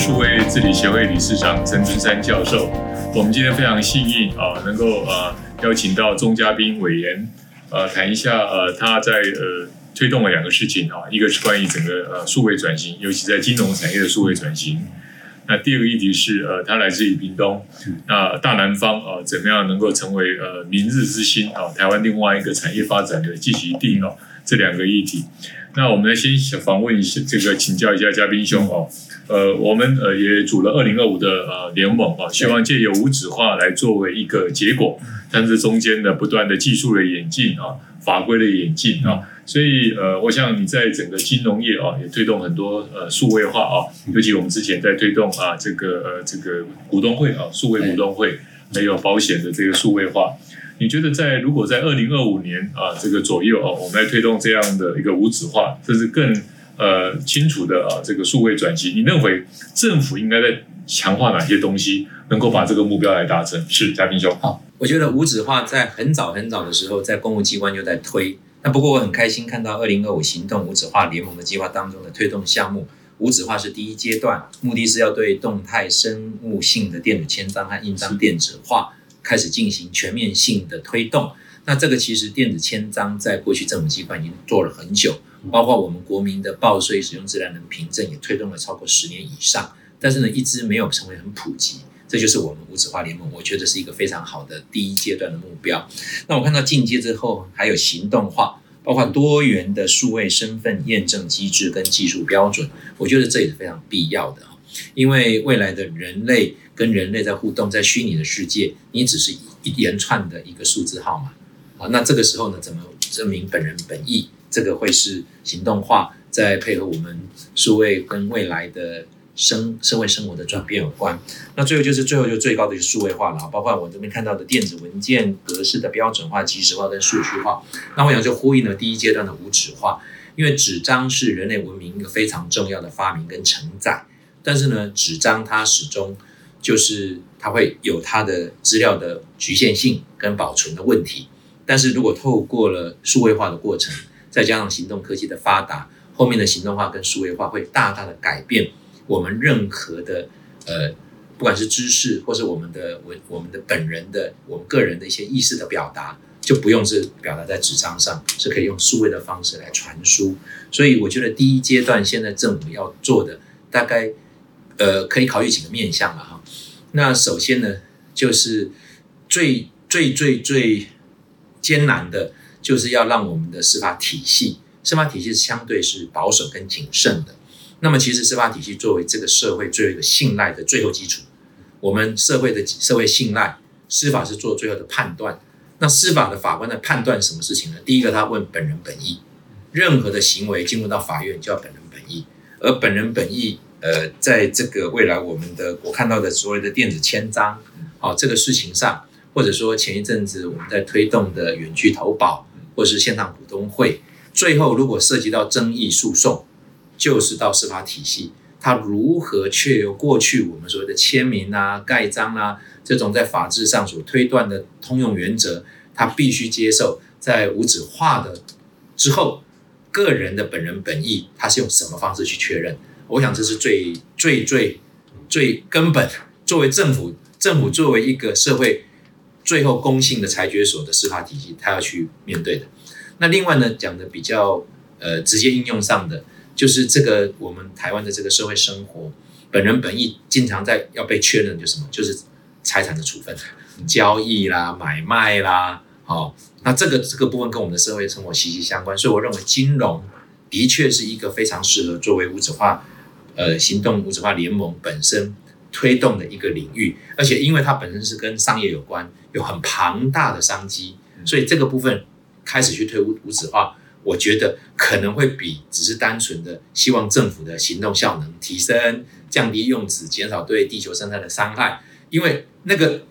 数位治理协会理事长陈春山教授。我们今天非常幸运啊，能够呃邀请到钟嘉宾委员，呃谈一下呃他在呃推动了两个事情啊，一个是关于整个呃数位转型，尤其在金融产业的数位转型。那第二个议题是呃他来自于屏东，那大南方啊怎么样能够成为呃明日之星啊，台湾另外一个产业发展的积极地哦，这两个议题。那我们来先访问一下，这个请教一下嘉宾兄哦，呃，我们呃也组了二零二五的呃联盟啊，希望借由无纸化来作为一个结果，但是中间的不断的技术的演进啊，法规的演进啊，所以呃，我想你在整个金融业啊，也推动很多呃数位化啊，尤其我们之前在推动啊这个呃这个股东会啊，数位股东会，还有保险的这个数位化。你觉得在如果在二零二五年啊这个左右啊，我们来推动这样的一个无纸化，甚至更呃清楚的啊这个数位转型，你认为政府应该在强化哪些东西，能够把这个目标来达成？是嘉宾兄。好，我觉得无纸化在很早很早的时候，在公务机关就在推。那不过我很开心看到二零二五行动无纸化联盟的计划当中的推动项目，无纸化是第一阶段，目的是要对动态生物性的电子签章和印章电子化。开始进行全面性的推动，那这个其实电子签章在过去政府机关已经做了很久，包括我们国民的报税使用自然人凭证也推动了超过十年以上，但是呢，一直没有成为很普及，这就是我们无纸化联盟，我觉得是一个非常好的第一阶段的目标。那我看到进阶之后还有行动化，包括多元的数位身份验证机制跟技术标准，我觉得这也是非常必要的。因为未来的人类跟人类在互动，在虚拟的世界，你只是一连串的一个数字号码啊。那这个时候呢，怎么证明本人本意？这个会是行动化，再配合我们数位跟未来的生社会生活的转变有关。那最后就是最后就最高的就是数位化了，包括我这边看到的电子文件格式的标准化、即时化跟数据化。那我想就呼应了第一阶段的无纸化，因为纸张是人类文明一个非常重要的发明跟承载。但是呢，纸张它始终就是它会有它的资料的局限性跟保存的问题。但是如果透过了数位化的过程，再加上行动科技的发达，后面的行动化跟数位化会大大的改变我们任何的呃，不管是知识或是我们的文我们的本人的我们个人的一些意识的表达，就不用是表达在纸张上，是可以用数位的方式来传输。所以我觉得第一阶段现在政府要做的大概。呃，可以考虑几个面向了哈。那首先呢，就是最最最最艰难的，就是要让我们的司法体系，司法体系是相对是保守跟谨慎的。那么，其实司法体系作为这个社会最后一个信赖的最后基础，我们社会的社会信赖，司法是做最后的判断。那司法的法官在判断什么事情呢？第一个，他问本人本意，任何的行为进入到法院就要本人本意，而本人本意。呃，在这个未来，我们的我看到的所谓的电子签章，好、这个事情上，或者说前一阵子我们在推动的远距投保，或是线上股东会，最后如果涉及到争议诉讼，就是到司法体系，它如何确由过去我们所谓的签名啊、盖章啊这种在法制上所推断的通用原则，它必须接受在无纸化的之后，个人的本人本意，它是用什么方式去确认？我想这是最最最最根本，作为政府，政府作为一个社会最后公信的裁决所的司法体系，他要去面对的。那另外呢，讲的比较呃直接应用上的，就是这个我们台湾的这个社会生活，本人本意经常在要被确认，就是什么？就是财产的处分、交易啦、买卖啦，哦，那这个这个部分跟我们的社会生活息息相关，所以我认为金融的确是一个非常适合作为无纸化。呃，行动无纸化联盟本身推动的一个领域，而且因为它本身是跟商业有关，有很庞大的商机，所以这个部分开始去推无无纸化，我觉得可能会比只是单纯的希望政府的行动效能提升，降低用纸，减少对地球生态的伤害，因为那个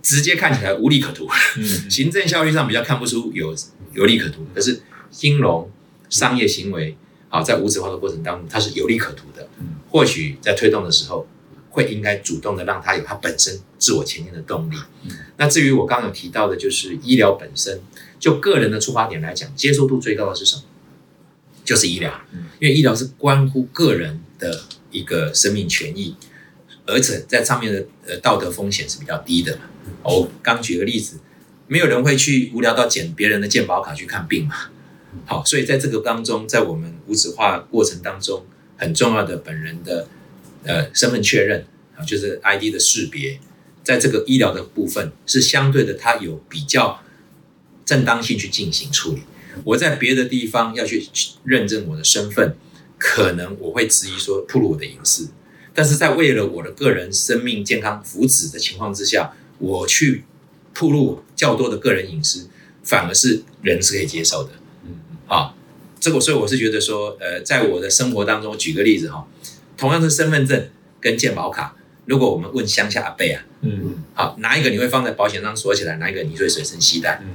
直接看起来无利可图，行政效率上比较看不出有有利可图，可是金融商业行为。好，在无纸化的过程当中，它是有利可图的。或许在推动的时候，会应该主动的让它有它本身自我前进的动力。那至于我刚刚有提到的，就是医疗本身，就个人的出发点来讲，接受度最高的是什么？就是医疗，因为医疗是关乎个人的一个生命权益，而且在上面的呃道德风险是比较低的。我刚举个例子，没有人会去无聊到捡别人的健保卡去看病嘛。好，所以在这个当中，在我们无纸化过程当中，很重要的本人的呃身份确认啊，就是 ID 的识别，在这个医疗的部分是相对的，它有比较正当性去进行处理。我在别的地方要去认证我的身份，可能我会质疑说暴露我的隐私，但是在为了我的个人生命健康福祉的情况之下，我去暴露较多的个人隐私，反而是人是可以接受的。这个所以我是觉得说，呃，在我的生活当中，举个例子哈，同样是身份证跟健保卡，如果我们问乡下阿伯啊，嗯，好，哪一个你会放在保险箱锁起来，哪一个你会随身携带？嗯。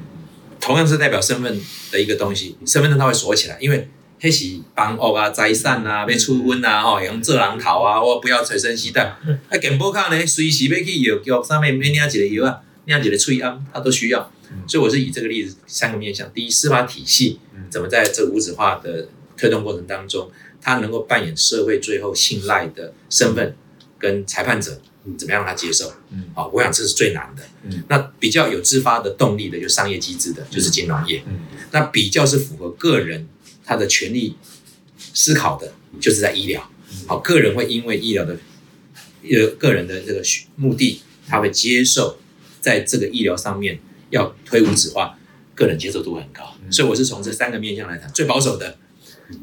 同样是代表身份的一个东西，身份证它会锁起来，因为黑是帮屋啊、财产啊、被出婚啊、吼用做人头啊，我不要随身携带。啊，健保卡呢，随时要去药局上面每领一个药啊，领一个喙罨，它都需要。所以我是以这个例子三个面向：第一，司法体系怎么在这无纸化的推动过程当中，他能够扮演社会最后信赖的身份跟裁判者。怎么样让他接受？嗯，好，我想这是最难的。嗯，那比较有自发的动力的，就是商业机制的，就是金融业。嗯，那比较是符合个人他的权利思考的，就是在医疗。好，个人会因为医疗的呃个人的这个目的，他会接受在这个医疗上面要推无纸化，个人接受度很高。所以我是从这三个面向来谈，最保守的，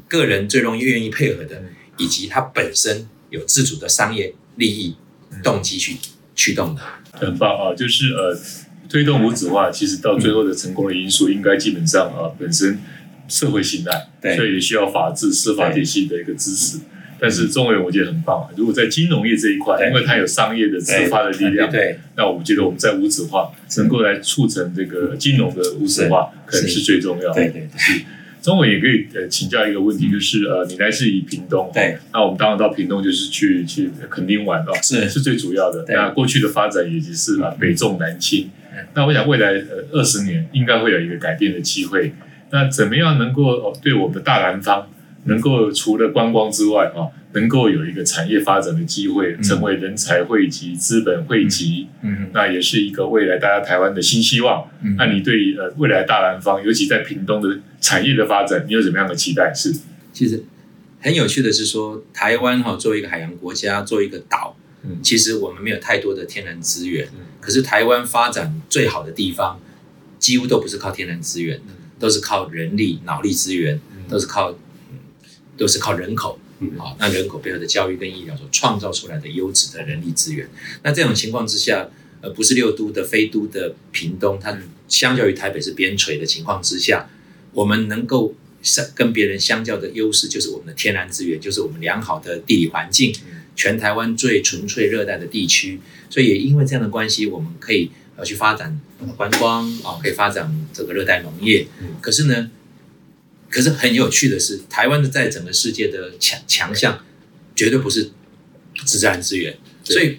个人最容易愿意配合的，以及他本身有自主的商业利益。动机去驱动的，很棒啊！就是呃，推动无纸化，其实到最后的成功的因素，应该基本上啊，本身社会信赖，对，所以也需要法治、司法体系的一个支持。但是中委我觉得很棒啊！如果在金融业这一块，因为它有商业的自发的力量，对，那我们觉得我们在无纸化能够来促成这个金融的无纸化，可能是最重要的。对对是。中委也可以呃请教一个问题，就是呃你来自于屏东，对，那我们当然到屏东就是去去垦丁玩哦，是是最主要的。那过去的发展也就是啊北重南轻，那我想未来呃二十年应该会有一个改变的机会。那怎么样能够哦对我们的大南方能够除了观光之外啊？能够有一个产业发展的机会，成为人才汇集、资本汇集，嗯，那也是一个未来大家台湾的新希望。嗯，那你对呃未来大南方，尤其在屏东的产业的发展，你有什么样的期待？是，其实很有趣的是说，台湾哈作为一个海洋国家，作为一个岛，嗯，其实我们没有太多的天然资源，嗯，可是台湾发展最好的地方，几乎都不是靠天然资源，都是靠人力、脑力资源，都是靠，都是靠人口。好，那人口背后的教育跟医疗所创造出来的优质的人力资源，那这种情况之下，呃，不是六都的非都的屏东，它相较于台北是边陲的情况之下，我们能够相跟别人相较的优势就是我们的天然资源，就是我们良好的地理环境，全台湾最纯粹热带的地区，所以也因为这样的关系，我们可以呃去发展观光啊，可以发展这个热带农业，可是呢。可是很有趣的是，台湾的在整个世界的强强项，绝对不是自然资源，所以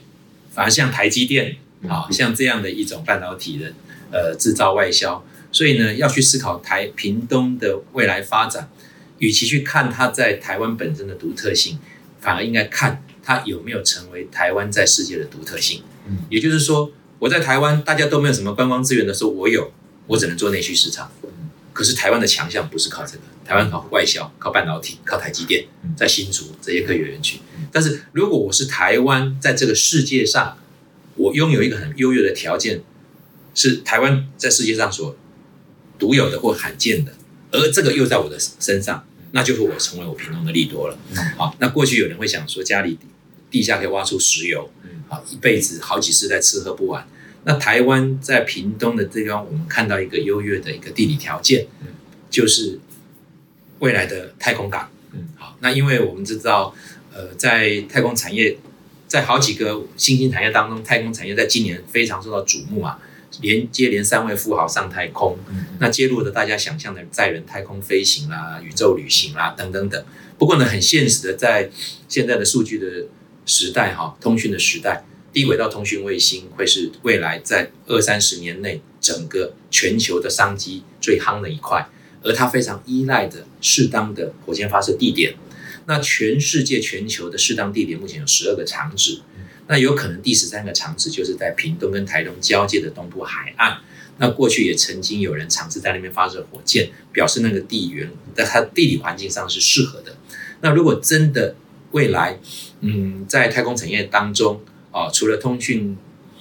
反而像台积电啊，像这样的一种半导体的呃制造外销，所以呢要去思考台屏东的未来发展，与其去看它在台湾本身的独特性，反而应该看它有没有成为台湾在世界的独特性。嗯，也就是说，我在台湾大家都没有什么观光资源的时候，我有，我只能做内需市场。可是台湾的强项不是靠这个，台湾靠外销，靠半导体，靠台积电，在新竹这些科学园区。但是如果我是台湾，在这个世界上，我拥有一个很优越的条件，是台湾在世界上所独有的或罕见的，而这个又在我的身上，那就是我成为我平庸的利多了。好，那过去有人会想说，家里地下可以挖出石油，好，一辈子好几世代吃喝不完。那台湾在屏东的地方，我们看到一个优越的一个地理条件，就是未来的太空港。嗯，好，那因为我们知道，呃，在太空产业，在好几个新兴产业当中，太空产业在今年非常受到瞩目啊，连接连三位富豪上太空，那揭露了大家想象的载人太空飞行啦、宇宙旅行啦等等等。不过呢，很现实的，在现在的数据的时代哈，通讯的时代。低轨道通讯卫星会是未来在二三十年内整个全球的商机最夯的一块，而它非常依赖的适当的火箭发射地点。那全世界全球的适当地点目前有十二个场址，那有可能第十三个场址就是在屏东跟台东交界的东部海岸。那过去也曾经有人尝试在那边发射火箭，表示那个地缘在它地理环境上是适合的。那如果真的未来，嗯，在太空产业当中啊，除了通讯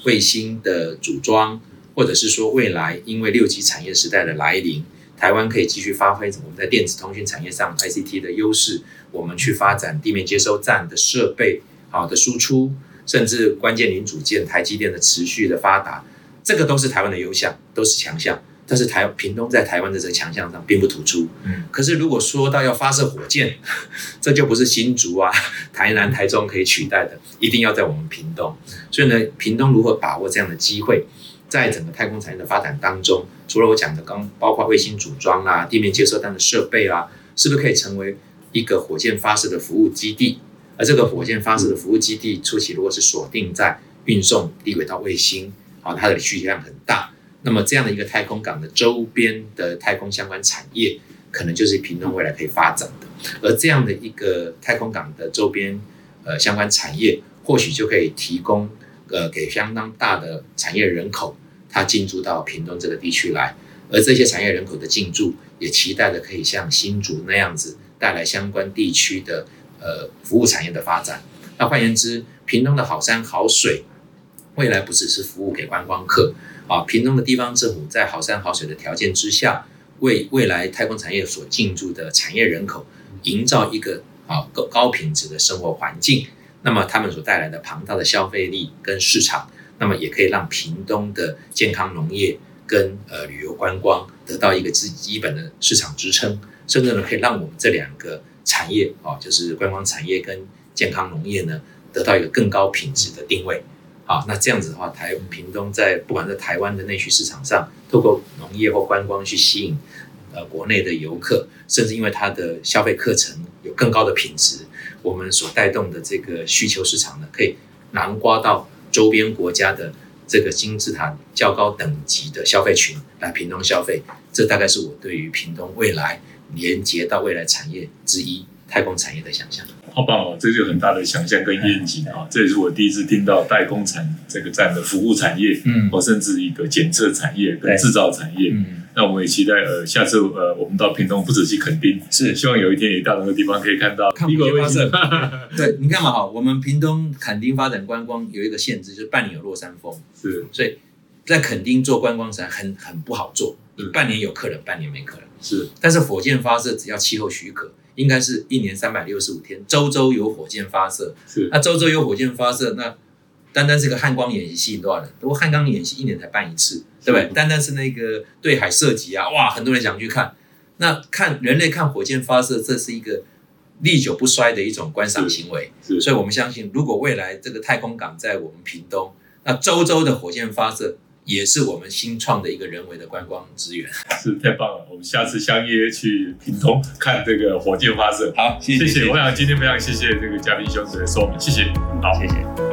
卫星的组装，或者是说未来因为六 G 产业时代的来临，台湾可以继续发挥我们在电子通讯产业上 ICT 的优势，我们去发展地面接收站的设备好的输出，甚至关键零组件台积电的持续的发达。这个都是台湾的优项，都是强项，但是台屏东在台湾的这个强项上并不突出。嗯，可是如果说到要发射火箭，这就不是新竹啊、台南、台中可以取代的，一定要在我们屏东。所以呢，屏东如何把握这样的机会，在整个太空产业的发展当中，除了我讲的刚包括卫星组装啊、地面接收站的设备啊，是不是可以成为一个火箭发射的服务基地？而这个火箭发射的服务基地初期如果是锁定在运送低轨道卫星。啊，它的需求量很大，那么这样的一个太空港的周边的太空相关产业，可能就是屏东未来可以发展的。而这样的一个太空港的周边呃相关产业，或许就可以提供呃给相当大的产业人口，它进驻到屏东这个地区来。而这些产业人口的进驻，也期待的可以像新竹那样子，带来相关地区的呃服务产业的发展。那换言之，屏东的好山好水。未来不只是服务给观光客啊，屏东的地方政府在好山好水的条件之下，为未来太空产业所进驻的产业人口营造一个啊高高品质的生活环境，那么他们所带来的庞大的消费力跟市场，那么也可以让屏东的健康农业跟呃旅游观光得到一个基基本的市场支撑，甚至呢可以让我们这两个产业啊，就是观光产业跟健康农业呢，得到一个更高品质的定位。好，那这样子的话，台屏东在不管在台湾的内需市场上，透过农业或观光去吸引呃国内的游客，甚至因为它的消费课程有更高的品质，我们所带动的这个需求市场呢，可以南瓜到周边国家的这个金字塔较高等级的消费群来屏东消费。这大概是我对于屏东未来连接到未来产业之一太空产业的想象。好棒哦！这就很大的想象跟愿景啊！这也是我第一次听到代工产这个站的服务产业，嗯，或甚至一个检测产业跟制造产业。嗯，那我们也期待呃，下次呃，我们到屏东不止去垦丁，是希望有一天也到那个地方可以看到看火箭发射。对，你看嘛，哈，我们屏东垦丁发展观光有一个限制，就是半年有落山风，是，所以在垦丁做观光实在很很不好做，半年有客人，半年没客人，是。但是火箭发射只要气候许可。应该是一年三百六十五天，周周有火箭发射。是，那周周有火箭发射，那单单是个汉光演习吸引多少人？不过汉光演习一年才办一次，对不对？单单是那个对海射击啊，哇，很多人想去看。那看人类看火箭发射，这是一个历久不衰的一种观赏行为。是，所以我们相信，如果未来这个太空港在我们屏东，那周周的火箭发射。也是我们新创的一个人为的观光资源，是太棒了！我们下次相约去屏东看这个火箭发射。好，谢谢，谢谢。我想今天非常谢谢这个嘉宾兄弟的说明，谢谢。好，谢谢。